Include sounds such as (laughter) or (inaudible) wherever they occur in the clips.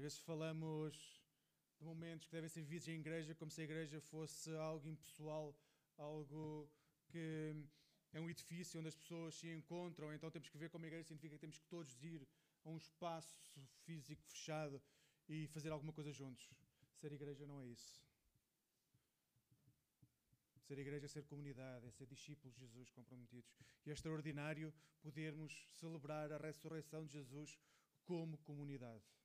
Às vezes falamos de momentos que devem ser vividos em igreja como se a igreja fosse algo impessoal, algo que é um edifício onde as pessoas se encontram, então temos que ver como a igreja significa que temos que todos ir a um espaço físico fechado e fazer alguma coisa juntos. Ser igreja não é isso. Ser igreja é ser comunidade, é ser discípulos de Jesus comprometidos. E é extraordinário podermos celebrar a ressurreição de Jesus como comunidade.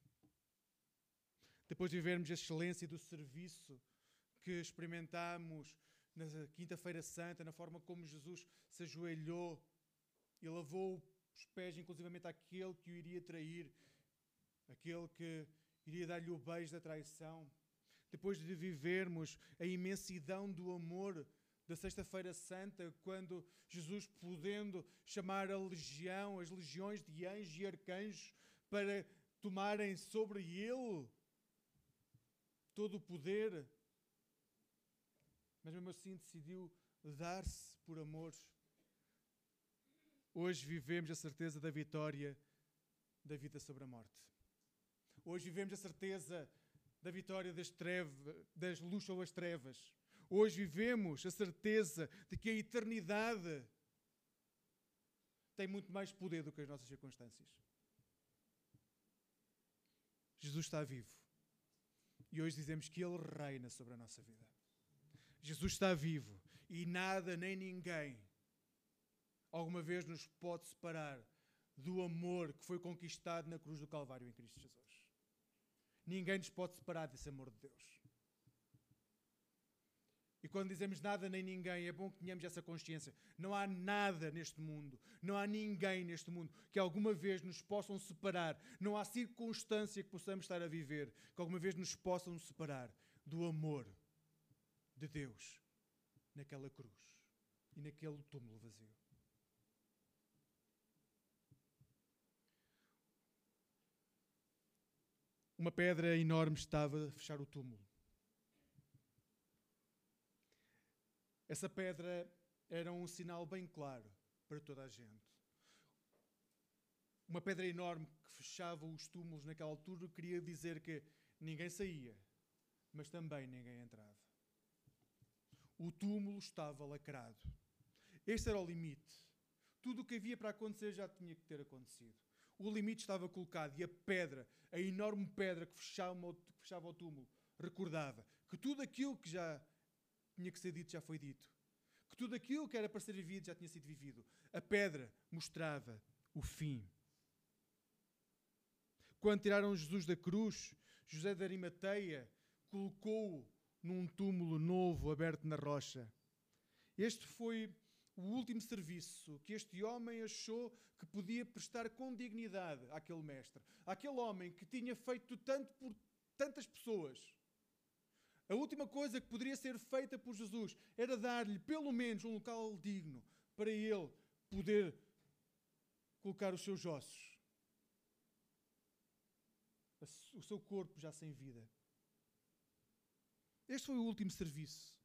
Depois de vivermos a excelência do serviço que experimentamos na Quinta-feira Santa, na forma como Jesus se ajoelhou e lavou os pés, inclusivamente àquele que o iria trair, aquele que iria dar-lhe o beijo da traição. Depois de vivermos a imensidão do amor da Sexta-feira Santa, quando Jesus, podendo chamar a legião, as legiões de anjos e arcanjos, para tomarem sobre ele todo o poder, mas mesmo assim decidiu dar-se por amor. Hoje vivemos a certeza da vitória da vida sobre a morte. Hoje vivemos a certeza da vitória das, trevas, das luzes sobre as trevas. Hoje vivemos a certeza de que a eternidade tem muito mais poder do que as nossas circunstâncias. Jesus está vivo. E hoje dizemos que Ele reina sobre a nossa vida. Jesus está vivo e nada nem ninguém alguma vez nos pode separar do amor que foi conquistado na cruz do Calvário em Cristo Jesus. Ninguém nos pode separar desse amor de Deus. E quando dizemos nada nem ninguém, é bom que tenhamos essa consciência. Não há nada neste mundo, não há ninguém neste mundo que alguma vez nos possam separar. Não há circunstância que possamos estar a viver que alguma vez nos possam separar do amor de Deus naquela cruz e naquele túmulo vazio. Uma pedra enorme estava a fechar o túmulo. Essa pedra era um sinal bem claro para toda a gente. Uma pedra enorme que fechava os túmulos naquela altura queria dizer que ninguém saía, mas também ninguém entrava. O túmulo estava lacrado. Este era o limite. Tudo o que havia para acontecer já tinha que ter acontecido. O limite estava colocado e a pedra, a enorme pedra que fechava, o túmulo, recordava que tudo aquilo que já tinha que ser dito já foi dito. Que tudo aquilo que era para ser vivido já tinha sido vivido. A pedra mostrava o fim. Quando tiraram Jesus da cruz, José de Arimateia colocou-o num túmulo novo aberto na rocha. Este foi o último serviço que este homem achou que podia prestar com dignidade àquele mestre, àquele homem que tinha feito tanto por tantas pessoas a última coisa que poderia ser feita por Jesus era dar-lhe pelo menos um local digno para ele poder colocar os seus ossos, o seu corpo já sem vida. Este foi o último serviço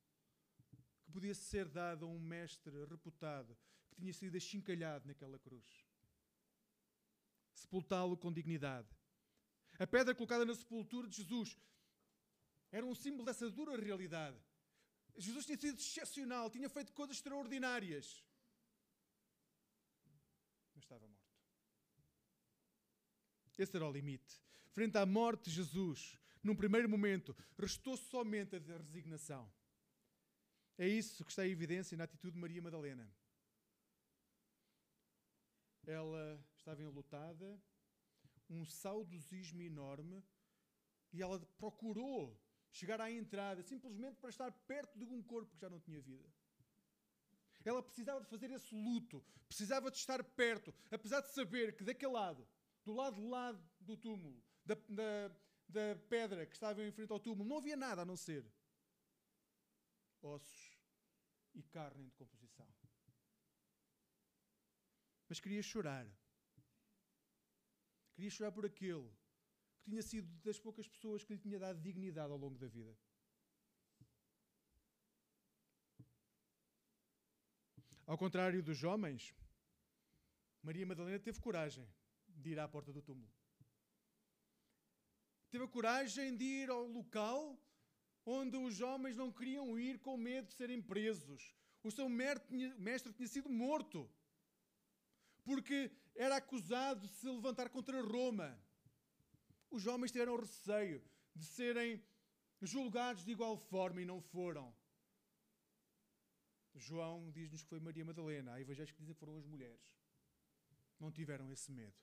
que podia ser dado a um mestre reputado que tinha sido achincalhado naquela cruz. Sepultá-lo com dignidade. A pedra colocada na sepultura de Jesus era um símbolo dessa dura realidade. Jesus tinha sido excepcional, tinha feito coisas extraordinárias. Mas estava morto. Esse era o limite. Frente à morte de Jesus, num primeiro momento, restou somente a resignação. É isso que está em evidência na atitude de Maria Madalena. Ela estava enlutada, um saudosismo enorme, e ela procurou chegar à entrada, simplesmente para estar perto de um corpo que já não tinha vida. Ela precisava de fazer esse luto, precisava de estar perto, apesar de saber que daquele lado, do lado de lá do túmulo, da, da, da pedra que estava em frente ao túmulo, não havia nada a não ser ossos e carne em decomposição. Mas queria chorar. Queria chorar por aquele que tinha sido das poucas pessoas que lhe tinha dado dignidade ao longo da vida. Ao contrário dos homens, Maria Madalena teve coragem de ir à porta do túmulo. teve a coragem de ir ao local onde os homens não queriam ir com medo de serem presos. O seu mestre tinha sido morto porque era acusado de se levantar contra Roma. Os homens tiveram receio de serem julgados de igual forma e não foram. João diz-nos que foi Maria Madalena. Há evangelhos que dizem que foram as mulheres. Não tiveram esse medo.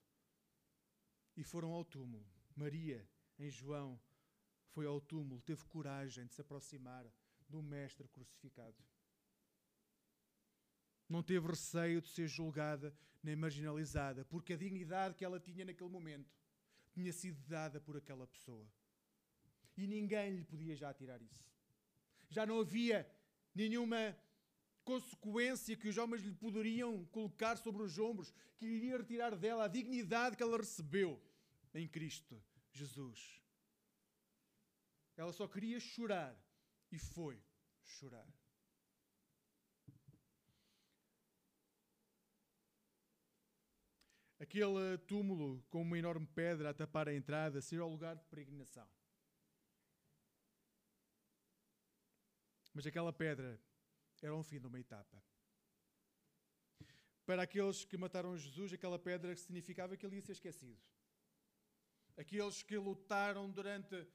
E foram ao túmulo. Maria, em João, foi ao túmulo, teve coragem de se aproximar do Mestre crucificado. Não teve receio de ser julgada nem marginalizada, porque a dignidade que ela tinha naquele momento tinha sido dada por aquela pessoa. E ninguém lhe podia já tirar isso. Já não havia nenhuma consequência que os homens lhe poderiam colocar sobre os ombros, que iria retirar dela a dignidade que ela recebeu em Cristo Jesus. Ela só queria chorar e foi chorar. Aquele túmulo com uma enorme pedra a tapar a entrada seria o lugar de peregrinação. Mas aquela pedra era um fim de uma etapa. Para aqueles que mataram Jesus, aquela pedra significava que ele ia ser esquecido. Aqueles que lutaram durante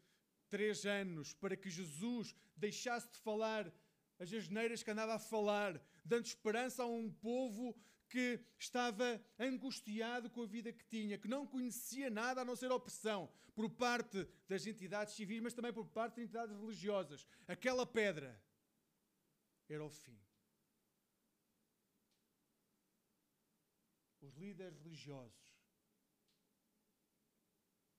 três anos para que Jesus deixasse de falar as asneiras que andava a falar, dando esperança a um povo que estava angustiado com a vida que tinha, que não conhecia nada a não ser opressão por parte das entidades civis, mas também por parte das entidades religiosas. Aquela pedra era o fim. Os líderes religiosos,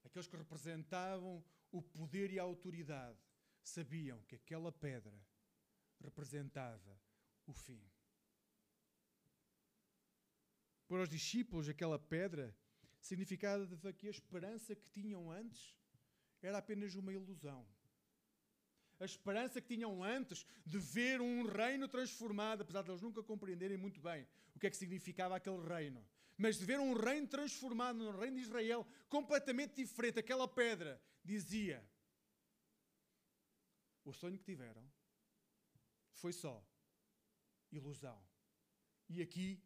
aqueles que representavam o poder e a autoridade, sabiam que aquela pedra representava o fim. Para os discípulos, aquela pedra significava que a esperança que tinham antes era apenas uma ilusão a esperança que tinham antes de ver um reino transformado, apesar de eles nunca compreenderem muito bem o que é que significava aquele reino. Mas de ver um reino transformado no reino de Israel, completamente diferente, aquela pedra dizia: o sonho que tiveram foi só ilusão. E aqui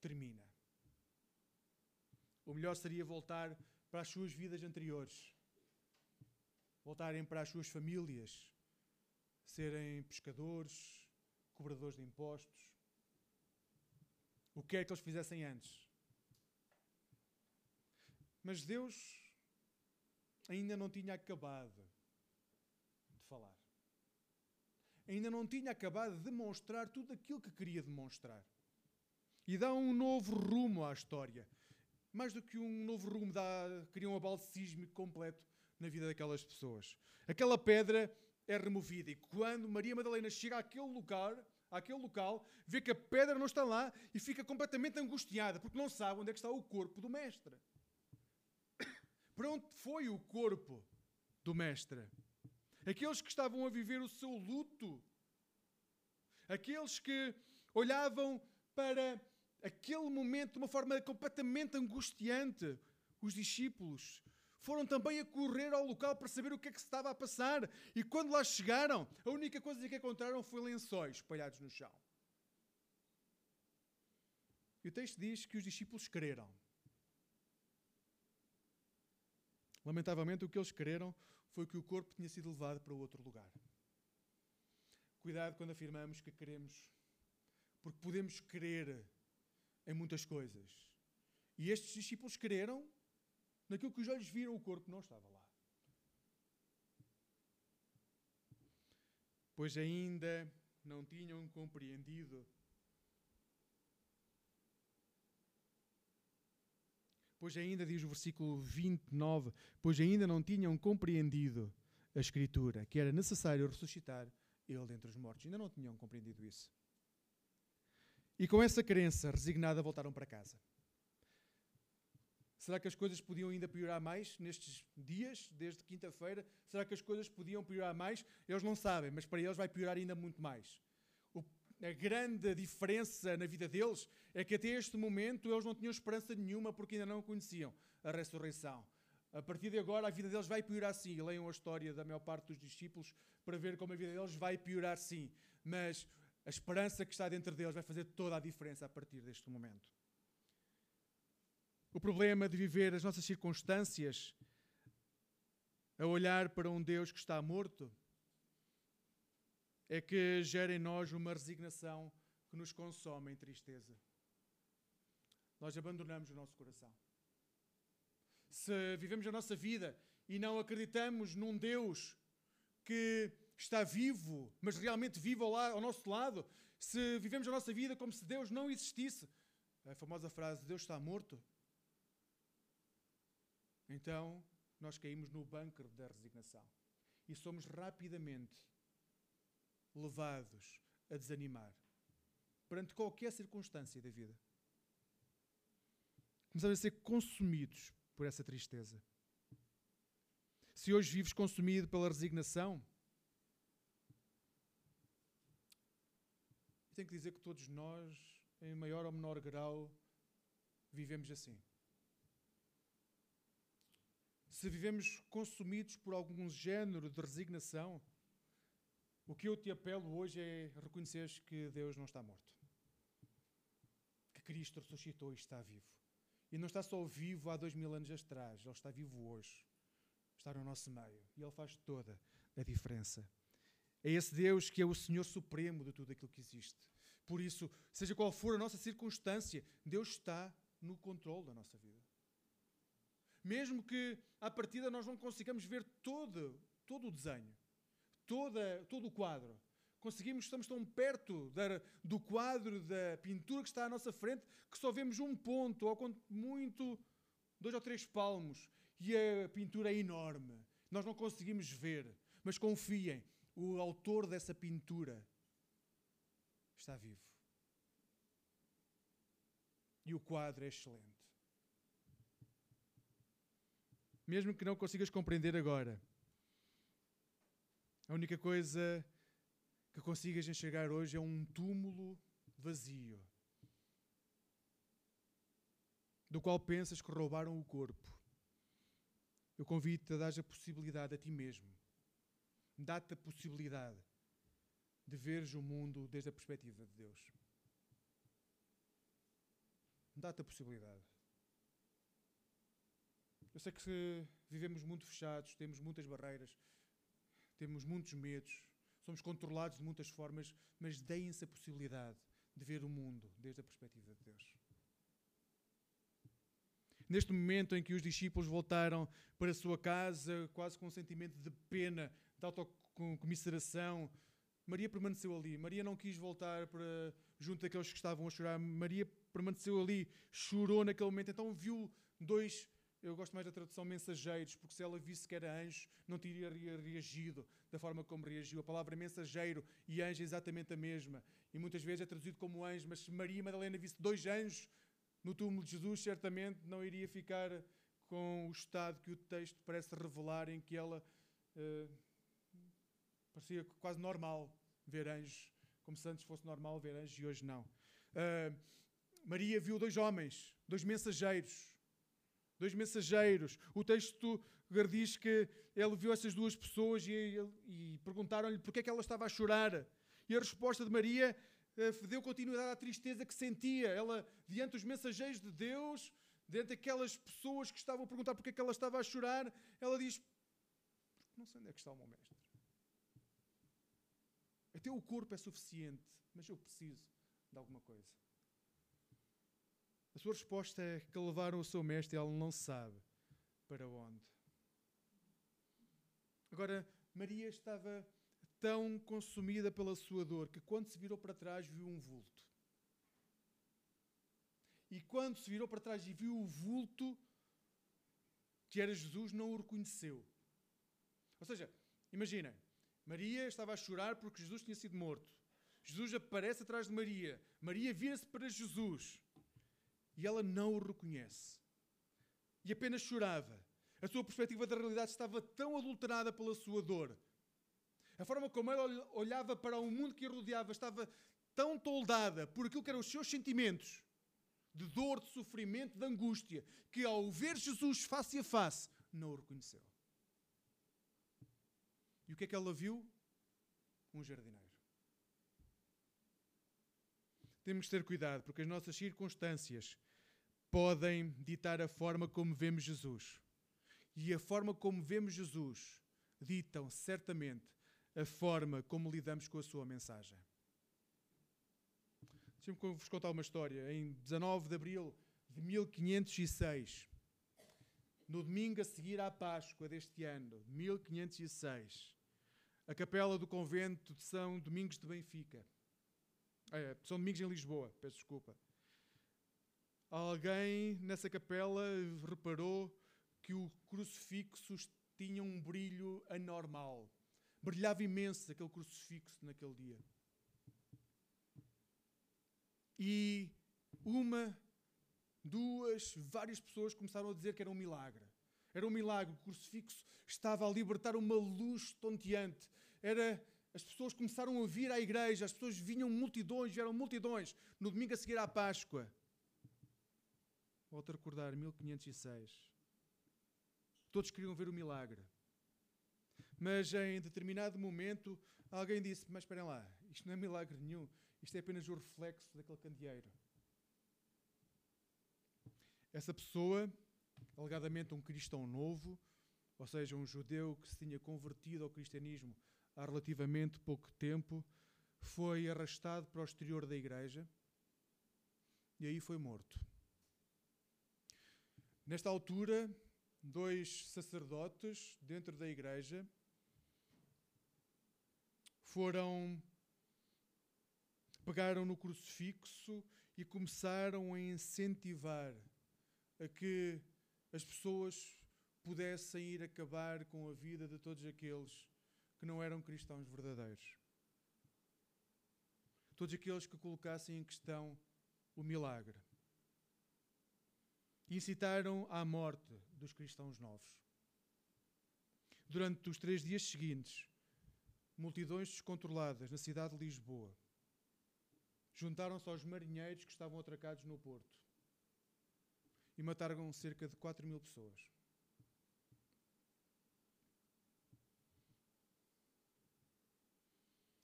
termina. O melhor seria voltar para as suas vidas anteriores, voltarem para as suas famílias, serem pescadores, cobradores de impostos. O que é que eles fizessem antes? Mas Deus ainda não tinha acabado de falar. Ainda não tinha acabado de demonstrar tudo aquilo que queria demonstrar. E dá um novo rumo à história. Mais do que um novo rumo, dá, cria um abalo sísmico completo na vida daquelas pessoas. Aquela pedra é removida. E quando Maria Madalena chega àquele lugar, àquele local, vê que a pedra não está lá e fica completamente angustiada, porque não sabe onde é que está o corpo do mestre. (coughs) Para onde foi o corpo do mestre? Aqueles que estavam a viver o seu luto, aqueles que olhavam para aquele momento de uma forma completamente angustiante, os discípulos foram também a correr ao local para saber o que é que se estava a passar. E quando lá chegaram, a única coisa que encontraram foi lençóis espalhados no chão. E o texto diz que os discípulos creram. Lamentavelmente, o que eles creram foi que o corpo tinha sido levado para outro lugar. Cuidado quando afirmamos que queremos, porque podemos crer em muitas coisas. E estes discípulos creram naquilo que os olhos viram, o corpo não estava lá. Pois ainda não tinham compreendido. Pois ainda, diz o versículo 29, pois ainda não tinham compreendido a Escritura, que era necessário ressuscitar ele dentre os mortos. Ainda não tinham compreendido isso. E com essa crença resignada voltaram para casa. Será que as coisas podiam ainda piorar mais nestes dias, desde quinta-feira? Será que as coisas podiam piorar mais? Eles não sabem, mas para eles vai piorar ainda muito mais. O, a grande diferença na vida deles é que até este momento eles não tinham esperança nenhuma porque ainda não conheciam a ressurreição. A partir de agora, a vida deles vai piorar sim. E leiam a história da maior parte dos discípulos para ver como a vida deles vai piorar sim. Mas a esperança que está dentro deles vai fazer toda a diferença a partir deste momento. O problema de viver as nossas circunstâncias a olhar para um Deus que está morto é que gera em nós uma resignação que nos consome em tristeza. Nós abandonamos o nosso coração. Se vivemos a nossa vida e não acreditamos num Deus que está vivo, mas realmente vivo ao, ao nosso lado, se vivemos a nossa vida como se Deus não existisse, a famosa frase Deus está morto, então nós caímos no bunker da resignação e somos rapidamente levados a desanimar perante qualquer circunstância da vida. Começamos a ser consumidos por essa tristeza. Se hoje vives consumido pela resignação, tenho que dizer que todos nós, em maior ou menor grau, vivemos assim. Se vivemos consumidos por algum género de resignação, o que eu te apelo hoje é reconheceres que Deus não está morto. Que Cristo ressuscitou e está vivo. E não está só vivo há dois mil anos atrás, Ele está vivo hoje. Está no nosso meio. E Ele faz toda a diferença. É esse Deus que é o Senhor Supremo de tudo aquilo que existe. Por isso, seja qual for a nossa circunstância, Deus está no controle da nossa vida. Mesmo que à partida nós não consigamos ver todo, todo o desenho, toda, todo o quadro. Conseguimos, estamos tão perto da, do quadro, da pintura que está à nossa frente, que só vemos um ponto, ou muito, dois ou três palmos, e a pintura é enorme. Nós não conseguimos ver, mas confiem, o autor dessa pintura está vivo. E o quadro é excelente. Mesmo que não consigas compreender agora, a única coisa que consigas enxergar hoje é um túmulo vazio, do qual pensas que roubaram o corpo. Eu convido-te a dar a possibilidade a ti mesmo. Dá-te a possibilidade de veres o mundo desde a perspectiva de Deus. Dá-te a possibilidade. Eu sei que vivemos muito fechados, temos muitas barreiras, temos muitos medos, somos controlados de muitas formas, mas deem-se a possibilidade de ver o mundo desde a perspectiva de Deus. Neste momento em que os discípulos voltaram para a sua casa, quase com um sentimento de pena, de autocomiseração, Maria permaneceu ali. Maria não quis voltar para junto daqueles que estavam a chorar. Maria permaneceu ali, chorou naquele momento. Então viu dois, eu gosto mais da tradução mensageiros, porque se ela visse que era anjo, não teria reagido da forma como reagiu. A palavra mensageiro e anjo é exatamente a mesma. E muitas vezes é traduzido como anjo, mas se Maria Madalena visse dois anjos no túmulo de Jesus, certamente não iria ficar com o estado que o texto parece revelar, em que ela. Uh, Parecia quase normal ver anjos, como se antes fosse normal ver anjos e hoje não. Uh, Maria viu dois homens, dois mensageiros. Dois mensageiros. O texto diz que ele viu essas duas pessoas e, e perguntaram-lhe porque é que ela estava a chorar. E a resposta de Maria uh, deu continuidade à tristeza que sentia. Ela, diante dos mensageiros de Deus, diante daquelas pessoas que estavam a perguntar porque é que ela estava a chorar, ela diz: Não sei onde é que está o meu mestre. Até o corpo é suficiente, mas eu preciso de alguma coisa. A sua resposta é que levaram o seu mestre e ela não sabe para onde. Agora, Maria estava tão consumida pela sua dor que quando se virou para trás viu um vulto. E quando se virou para trás e viu o vulto que era Jesus, não o reconheceu. Ou seja, imaginem, Maria estava a chorar porque Jesus tinha sido morto. Jesus aparece atrás de Maria. Maria vira-se para Jesus e ela não o reconhece. E apenas chorava. A sua perspectiva da realidade estava tão adulterada pela sua dor. A forma como ela olhava para o mundo que a rodeava estava tão toldada por aquilo que eram os seus sentimentos de dor, de sofrimento, de angústia, que ao ver Jesus face a face, não o reconheceu. E o que é que ela viu? Um jardineiro. Temos que ter cuidado, porque as nossas circunstâncias podem ditar a forma como vemos Jesus. E a forma como vemos Jesus ditam certamente a forma como lidamos com a sua mensagem. Deixa-me vos contar uma história. Em 19 de abril de 1506, no domingo a seguir à Páscoa deste ano, 1506, a capela do convento de São Domingos de Benfica, é, São Domingos em Lisboa, peço desculpa. Alguém nessa capela reparou que o crucifixo tinha um brilho anormal. Brilhava imenso aquele crucifixo naquele dia. E uma, duas, várias pessoas começaram a dizer que era um milagre. Era um milagre. O crucifixo estava a libertar uma luz tonteante. Era, as pessoas começaram a vir à igreja, as pessoas vinham multidões, vieram multidões no domingo a seguir à Páscoa. Volto a recordar, 1506. Todos queriam ver o milagre. Mas em determinado momento alguém disse: Mas esperem lá, isto não é milagre nenhum, isto é apenas o reflexo daquele candeeiro. Essa pessoa, alegadamente um cristão novo, ou seja, um judeu que se tinha convertido ao cristianismo há relativamente pouco tempo, foi arrastado para o exterior da igreja e aí foi morto. Nesta altura, dois sacerdotes dentro da igreja foram pegaram no crucifixo e começaram a incentivar a que as pessoas pudessem ir acabar com a vida de todos aqueles que não eram cristãos verdadeiros. Todos aqueles que colocassem em questão o milagre. Incitaram à morte dos cristãos novos. Durante os três dias seguintes, multidões descontroladas na cidade de Lisboa juntaram-se aos marinheiros que estavam atracados no porto e mataram cerca de 4 mil pessoas.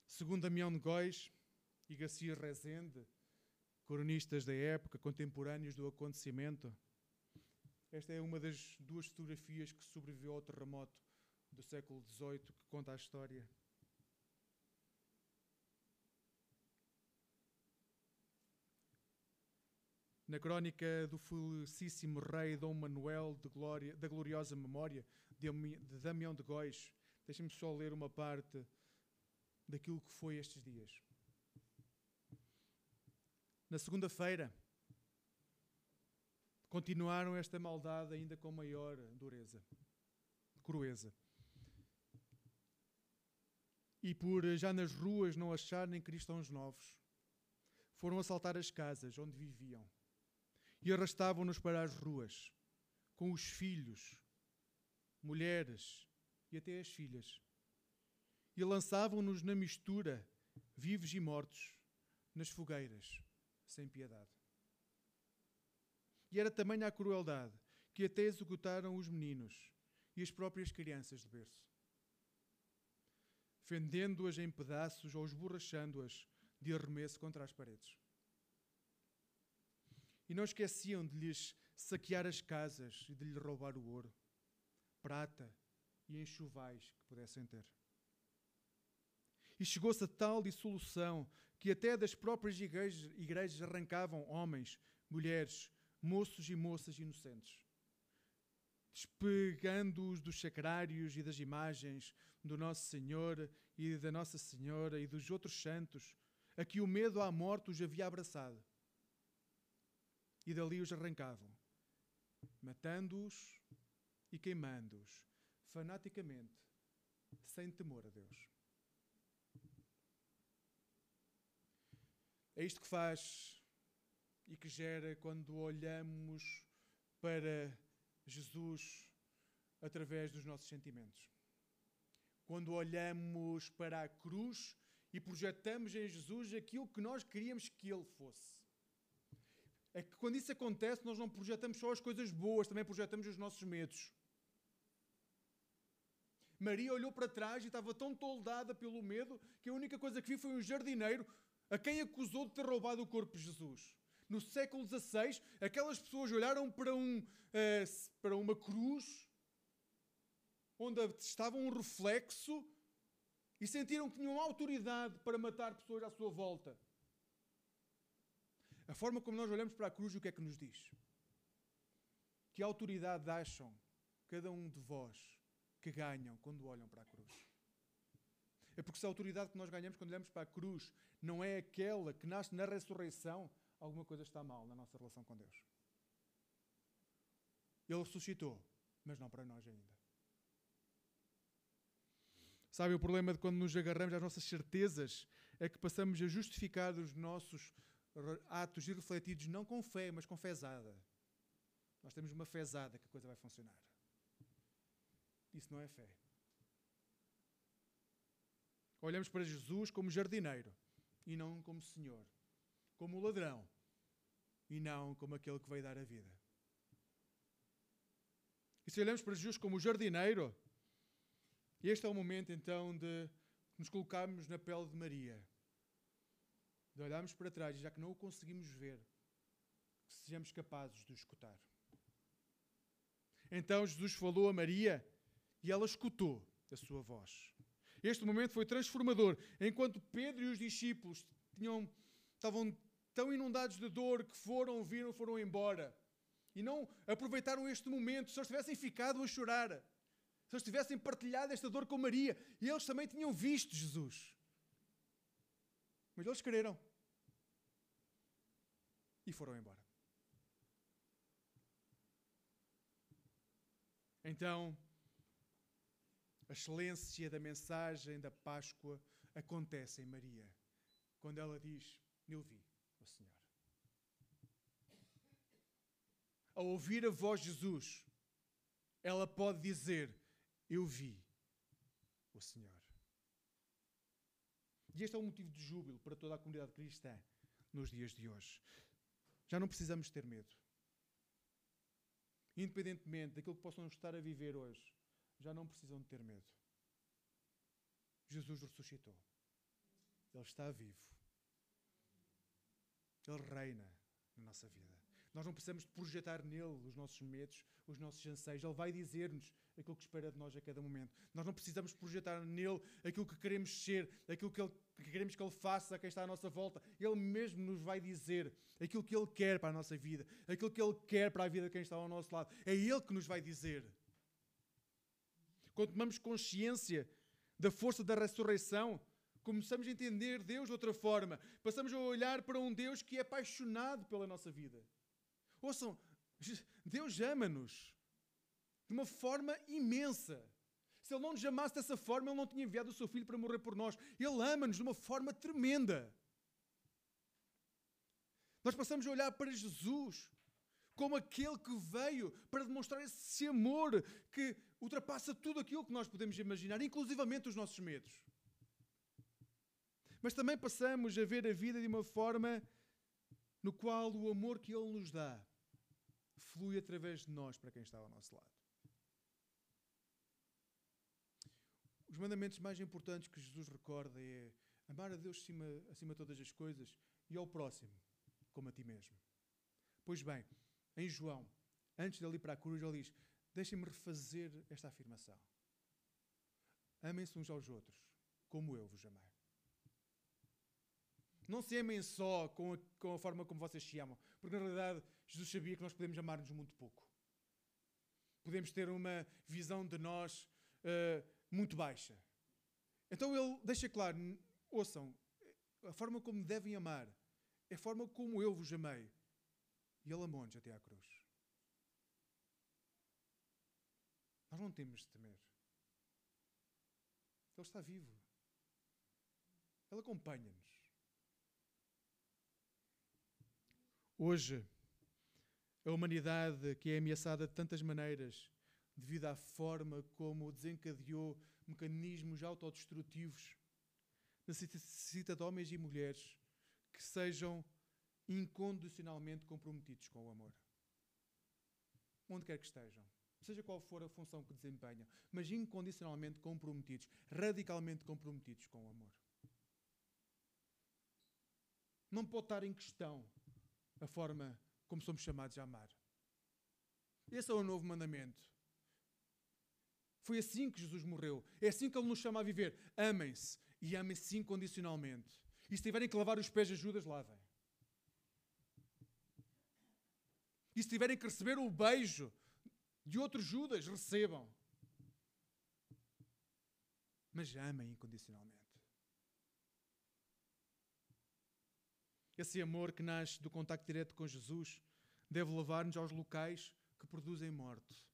Segundo Damião de Góis e Garcia Rezende, cronistas da época, contemporâneos do acontecimento, esta é uma das duas fotografias que sobreviveu ao terremoto do século XVIII que conta a história. Na crónica do felicíssimo rei Dom Manuel de glória, da gloriosa memória de, de Damião de Góis. Deixem-me só ler uma parte daquilo que foi estes dias. Na segunda-feira, continuaram esta maldade ainda com maior dureza, crueza. E por já nas ruas não acharem cristãos novos, foram assaltar as casas onde viviam e arrastavam-nos para as ruas, com os filhos, mulheres e até as filhas. E lançavam-nos na mistura, vivos e mortos, nas fogueiras, sem piedade. E era tamanha a crueldade que até executaram os meninos e as próprias crianças de berço, fendendo-as em pedaços ou esborrachando-as de arremesso contra as paredes e não esqueciam de lhes saquear as casas e de lhe roubar o ouro, prata e enxovais que pudessem ter. E chegou-se a tal dissolução que até das próprias igrejas, igrejas arrancavam homens, mulheres, moços e moças inocentes, despegando-os dos sacrários e das imagens do Nosso Senhor e da Nossa Senhora e dos outros santos, a que o medo à morte os havia abraçado e dali os arrancavam, matando-os e queimando-os, fanaticamente, sem temor a Deus. É isto que faz e que gera quando olhamos para Jesus através dos nossos sentimentos. Quando olhamos para a cruz e projetamos em Jesus aquilo que nós queríamos que ele fosse é que quando isso acontece, nós não projetamos só as coisas boas, também projetamos os nossos medos. Maria olhou para trás e estava tão toldada pelo medo que a única coisa que viu foi um jardineiro a quem acusou de ter roubado o corpo de Jesus. No século XVI, aquelas pessoas olharam para, um, uh, para uma cruz onde estava um reflexo e sentiram que tinham autoridade para matar pessoas à sua volta. A forma como nós olhamos para a cruz, o que é que nos diz? Que autoridade acham cada um de vós que ganham quando olham para a cruz? É porque se a autoridade que nós ganhamos quando olhamos para a cruz não é aquela que nasce na ressurreição, alguma coisa está mal na nossa relação com Deus. Ele ressuscitou, mas não para nós ainda. Sabe, o problema de quando nos agarramos às nossas certezas é que passamos a justificar os nossos atos irrefletidos não com fé, mas com fezada. Nós temos uma fezada que a coisa vai funcionar. Isso não é fé. Olhamos para Jesus como jardineiro e não como Senhor, como ladrão e não como aquele que veio dar a vida. E se olhamos para Jesus como jardineiro, este é o momento então de nos colocarmos na pele de Maria, de olharmos para trás já que não o conseguimos ver, que sejamos capazes de o escutar. Então Jesus falou a Maria e ela escutou a sua voz. Este momento foi transformador. Enquanto Pedro e os discípulos tinham, estavam tão inundados de dor que foram, viram, foram embora. E não aproveitaram este momento. Se eles tivessem ficado a chorar, se eles tivessem partilhado esta dor com Maria, e eles também tinham visto Jesus. Mas eles creram. E foram embora. Então, a excelência da mensagem da Páscoa acontece em Maria, quando ela diz: Eu vi o Senhor. Ao ouvir a voz de Jesus, ela pode dizer: Eu vi o Senhor. E este é um motivo de júbilo para toda a comunidade cristã nos dias de hoje. Já não precisamos ter medo. Independentemente daquilo que possam estar a viver hoje, já não precisam de ter medo. Jesus ressuscitou. Ele está vivo. Ele reina na nossa vida. Nós não precisamos projetar nele os nossos medos, os nossos anseios. Ele vai dizer-nos aquilo que espera de nós a cada momento. Nós não precisamos projetar nele aquilo que queremos ser, aquilo que, ele, que queremos que ele faça a quem está à nossa volta. Ele mesmo nos vai dizer aquilo que ele quer para a nossa vida, aquilo que ele quer para a vida de quem está ao nosso lado. É ele que nos vai dizer quando tomamos consciência da força da ressurreição, começamos a entender Deus de outra forma. Passamos a olhar para um Deus que é apaixonado pela nossa vida. Ouçam, Deus ama-nos de uma forma imensa. Se Ele não nos amasse dessa forma, Ele não tinha enviado o Seu Filho para morrer por nós. Ele ama-nos de uma forma tremenda. Nós passamos a olhar para Jesus como aquele que veio para demonstrar esse amor que ultrapassa tudo aquilo que nós podemos imaginar, inclusivamente os nossos medos. Mas também passamos a ver a vida de uma forma no qual o amor que Ele nos dá flui através de nós para quem está ao nosso lado. Os mandamentos mais importantes que Jesus recorda é amar a Deus acima, acima de todas as coisas e ao próximo como a ti mesmo. Pois bem, em João, antes de ele ir para a cruz, ele diz: Deixem-me refazer esta afirmação. Amem-se uns aos outros, como eu vos amei. Não se amem só com a, com a forma como vocês se amam, porque na realidade Jesus sabia que nós podemos amar-nos muito pouco. Podemos ter uma visão de nós uh, muito baixa. Então ele deixa claro: ouçam, a forma como devem amar é a forma como eu vos amei. E Ele amou-nos até à cruz. Nós não temos de temer. Ele está vivo. Ele acompanha-nos. Hoje, a humanidade que é ameaçada de tantas maneiras, devido à forma como desencadeou mecanismos autodestrutivos, necessita de homens e mulheres que sejam incondicionalmente comprometidos com o amor. Onde quer que estejam, seja qual for a função que desempenham, mas incondicionalmente comprometidos, radicalmente comprometidos com o amor. Não pode estar em questão a forma como somos chamados a amar. Esse é o novo mandamento. Foi assim que Jesus morreu. É assim que Ele nos chama a viver. Amem-se e amem-se incondicionalmente. E se tiverem que lavar os pés de Judas, lavem. E se tiverem que receber o beijo de outro Judas, recebam. Mas amem incondicionalmente. Esse amor que nasce do contacto direto com Jesus deve levar-nos aos locais que produzem morte.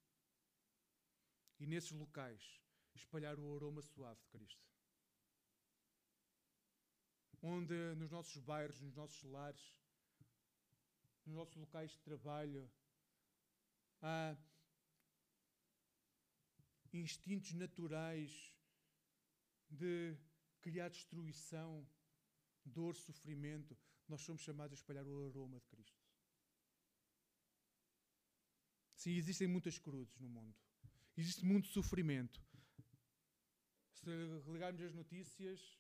E nesses locais espalhar o aroma suave de Cristo. Onde nos nossos bairros, nos nossos lares, nos nossos locais de trabalho, há instintos naturais de criar destruição, dor, sofrimento, nós somos chamados a espalhar o aroma de Cristo. Sim, existem muitas cruzes no mundo. Existe muito sofrimento. Se ligarmos as notícias,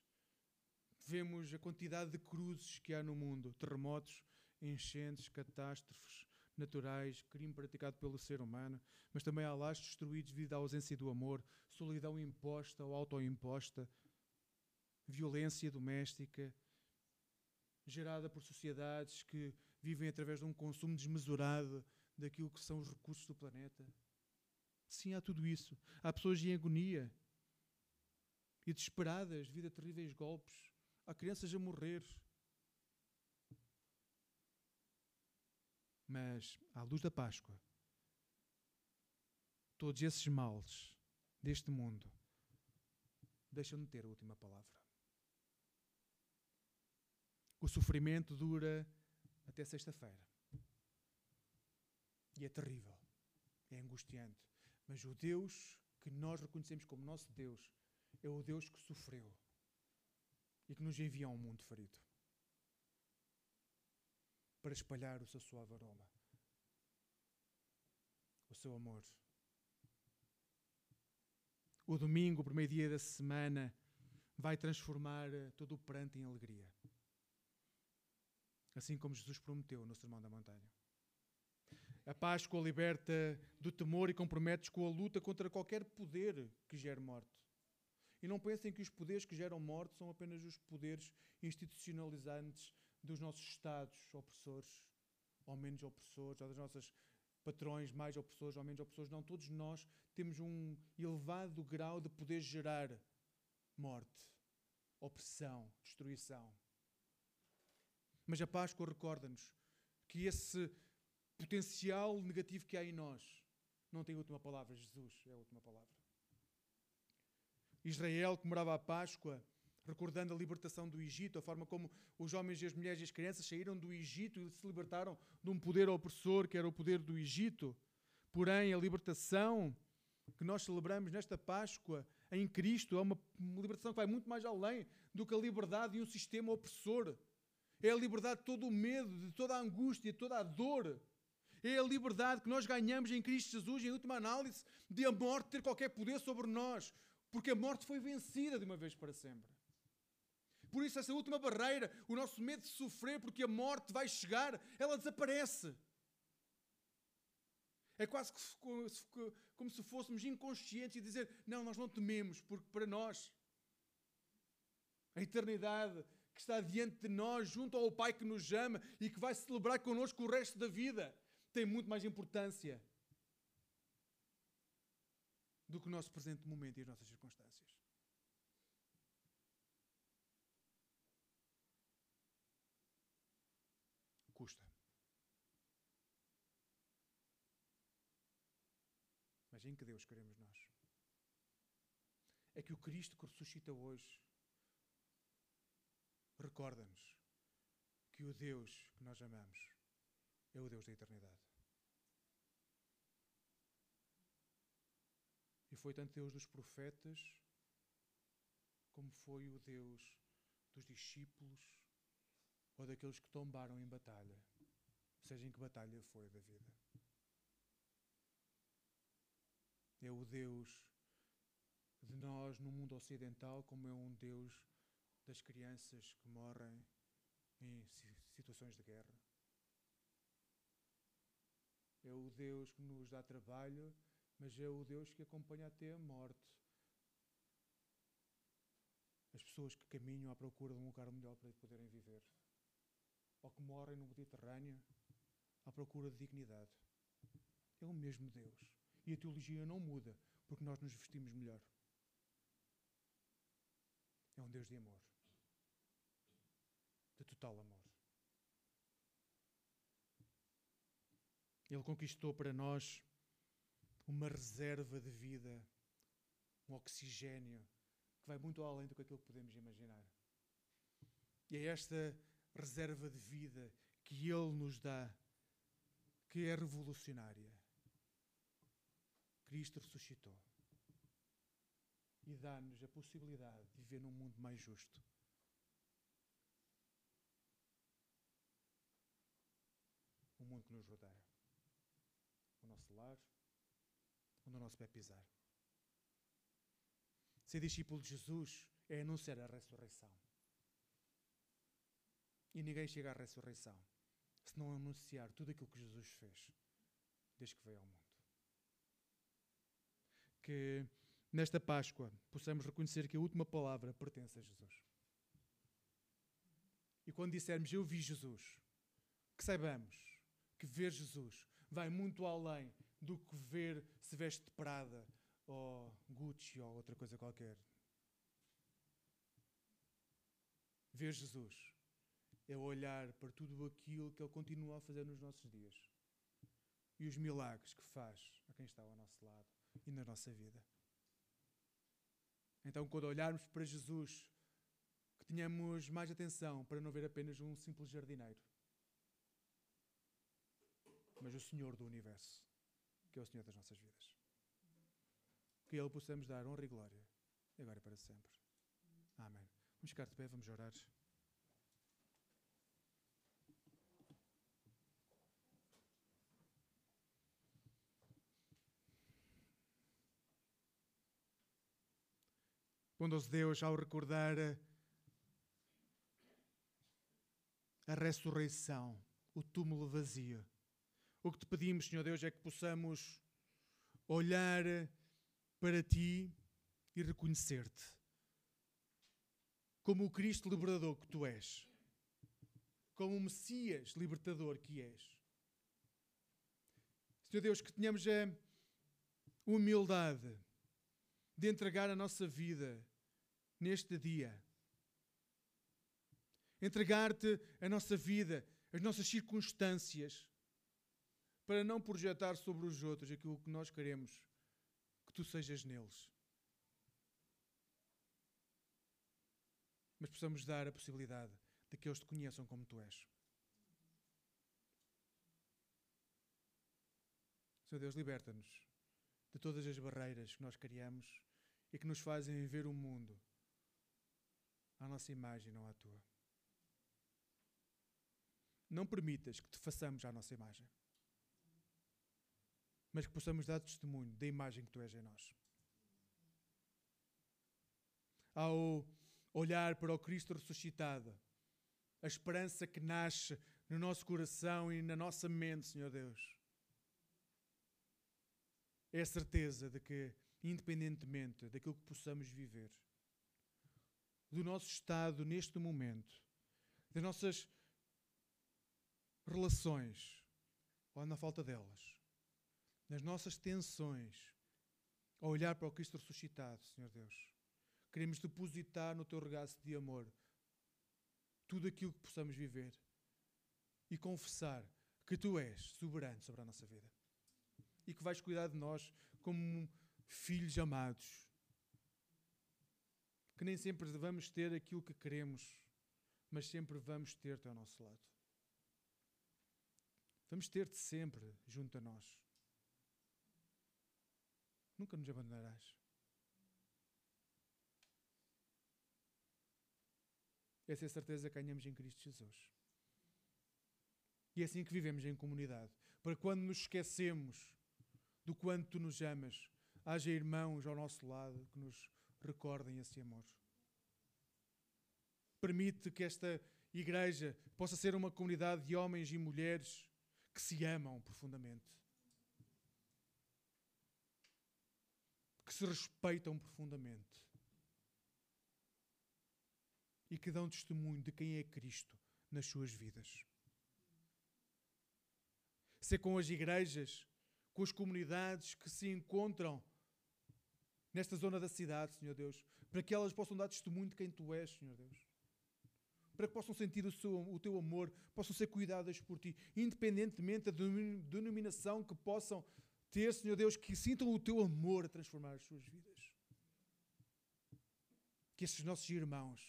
vemos a quantidade de cruzes que há no mundo: terremotos, enchentes, catástrofes naturais, crime praticado pelo ser humano, mas também há lares destruídos devido à ausência do amor, solidão imposta ou autoimposta, violência doméstica, gerada por sociedades que vivem através de um consumo desmesurado daquilo que são os recursos do planeta. Sim, há tudo isso. Há pessoas em agonia e desesperadas devido a terríveis golpes. Há crianças a morrer. Mas, à luz da Páscoa, todos esses males deste mundo deixam de ter a última palavra. O sofrimento dura até sexta-feira. E é terrível, é angustiante. Mas o Deus que nós reconhecemos como nosso Deus é o Deus que sofreu e que nos envia a um mundo ferido para espalhar o seu suave aroma, o seu amor. O domingo, o primeiro dia da semana, vai transformar todo o pranto em alegria assim como Jesus prometeu no Sermão da Montanha. A Páscoa liberta do temor e compromete-nos com a luta contra qualquer poder que gere morte. E não pensem que os poderes que geram morte são apenas os poderes institucionalizantes dos nossos Estados opressores, ou menos opressores, ou das nossas patrões mais opressores ou menos opressores. Não, todos nós temos um elevado grau de poder gerar morte, opressão, destruição. Mas a Páscoa recorda-nos que esse potencial negativo que há em nós não tem última palavra. Jesus é a última palavra. Israel comemorava a Páscoa recordando a libertação do Egito, a forma como os homens e as mulheres e as crianças saíram do Egito e se libertaram de um poder opressor que era o poder do Egito. Porém, a libertação que nós celebramos nesta Páscoa em Cristo é uma libertação que vai muito mais além do que a liberdade de um sistema opressor. É a liberdade de todo o medo, de toda a angústia, de toda a dor. É a liberdade que nós ganhamos em Cristo Jesus, em última análise, de a morte ter qualquer poder sobre nós. Porque a morte foi vencida de uma vez para sempre. Por isso, essa última barreira, o nosso medo de sofrer, porque a morte vai chegar, ela desaparece. É quase como se fôssemos inconscientes e dizer: Não, nós não tememos, porque para nós a eternidade que está diante de nós, junto ao Pai que nos ama e que vai celebrar connosco o resto da vida, tem muito mais importância do que o nosso presente momento e as nossas circunstâncias. Custa. Mas em que Deus queremos nós? É que o Cristo que ressuscita hoje recorda-nos que o Deus que nós amamos é o Deus da eternidade. E foi tanto Deus dos profetas, como foi o Deus dos discípulos ou daqueles que tombaram em batalha, seja em que batalha foi da vida. o Deus de nós no mundo ocidental, como é um Deus das crianças que morrem em situações de guerra. É o Deus que nos dá trabalho, mas é o Deus que acompanha até a morte. As pessoas que caminham à procura de um lugar melhor para poderem viver. Ou que morrem no Mediterrâneo à procura de dignidade. É o mesmo Deus. E a teologia não muda porque nós nos vestimos melhor. É um Deus de amor. De total amor. Ele conquistou para nós uma reserva de vida, um oxigênio que vai muito além do que aquilo que podemos imaginar. E é esta reserva de vida que Ele nos dá, que é revolucionária. Cristo ressuscitou e dá-nos a possibilidade de viver num mundo mais justo. Mundo que nos rodeia o nosso lar, onde o nosso pé pisar. Ser discípulo de Jesus é anunciar a ressurreição. E ninguém chega à ressurreição se não anunciar tudo aquilo que Jesus fez desde que veio ao mundo. Que nesta Páscoa possamos reconhecer que a última palavra pertence a Jesus. E quando dissermos eu vi Jesus, que saibamos que ver Jesus vai muito além do que ver se veste de Prada ou Gucci ou outra coisa qualquer. Ver Jesus é olhar para tudo aquilo que Ele continua a fazer nos nossos dias e os milagres que faz a quem está ao nosso lado e na nossa vida. Então, quando olharmos para Jesus, que tenhamos mais atenção para não ver apenas um simples jardineiro mas o Senhor do universo, que é o Senhor das nossas vidas. Que Ele possamos dar honra e glória, agora e para sempre. Amém. Vamos ficar de pé, vamos orar. Bondoso Deus, ao recordar a ressurreição, o túmulo vazio, o que te pedimos, Senhor Deus, é que possamos olhar para ti e reconhecer-te como o Cristo libertador que tu és, como o Messias libertador que és. Senhor Deus, que tenhamos a humildade de entregar a nossa vida neste dia. Entregar-te a nossa vida, as nossas circunstâncias para não projetar sobre os outros aquilo que nós queremos que tu sejas neles. Mas possamos dar a possibilidade de que eles te conheçam como tu és. Senhor Deus, liberta-nos de todas as barreiras que nós criamos e que nos fazem ver o mundo à nossa imagem, não à tua. Não permitas que te façamos à nossa imagem mas que possamos dar testemunho da imagem que tu és em nós. Ao olhar para o Cristo ressuscitado, a esperança que nasce no nosso coração e na nossa mente, Senhor Deus, é a certeza de que, independentemente daquilo que possamos viver, do nosso estado neste momento, das nossas relações ou na falta delas, nas nossas tensões, a olhar para o Cristo ressuscitado, Senhor Deus. Queremos depositar no teu regaço de amor tudo aquilo que possamos viver e confessar que tu és soberano sobre a nossa vida e que vais cuidar de nós como filhos amados. Que nem sempre vamos ter aquilo que queremos, mas sempre vamos ter-te ao nosso lado. Vamos ter-te sempre junto a nós. Nunca nos abandonarás. Essa é a certeza que ganhamos em Cristo Jesus. E é assim que vivemos em comunidade. Para quando nos esquecemos do quanto tu nos amas, haja irmãos ao nosso lado que nos recordem esse amor. Permite que esta igreja possa ser uma comunidade de homens e mulheres que se amam profundamente, que se respeitam profundamente e que dão testemunho de quem é Cristo nas suas vidas. Ser com as igrejas, com as comunidades que se encontram nesta zona da cidade, Senhor Deus, para que elas possam dar testemunho de quem Tu és, Senhor Deus. Para que possam sentir o, seu, o Teu amor, possam ser cuidadas por Ti, independentemente da denominação que possam ter, Senhor Deus, que sintam o Teu amor a transformar as suas vidas. Que estes nossos irmãos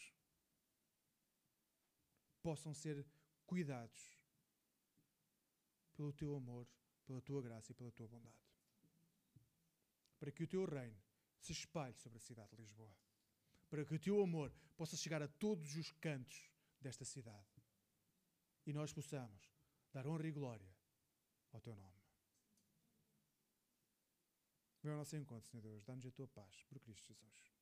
possam ser cuidados pelo Teu amor, pela Tua graça e pela Tua bondade. Para que o Teu reino se espalhe sobre a cidade de Lisboa. Para que o teu amor possa chegar a todos os cantos desta cidade. E nós possamos dar honra e glória ao teu nome. Vem ao nosso encontro, Senhor Deus. Dá-nos a tua paz, por Cristo Jesus.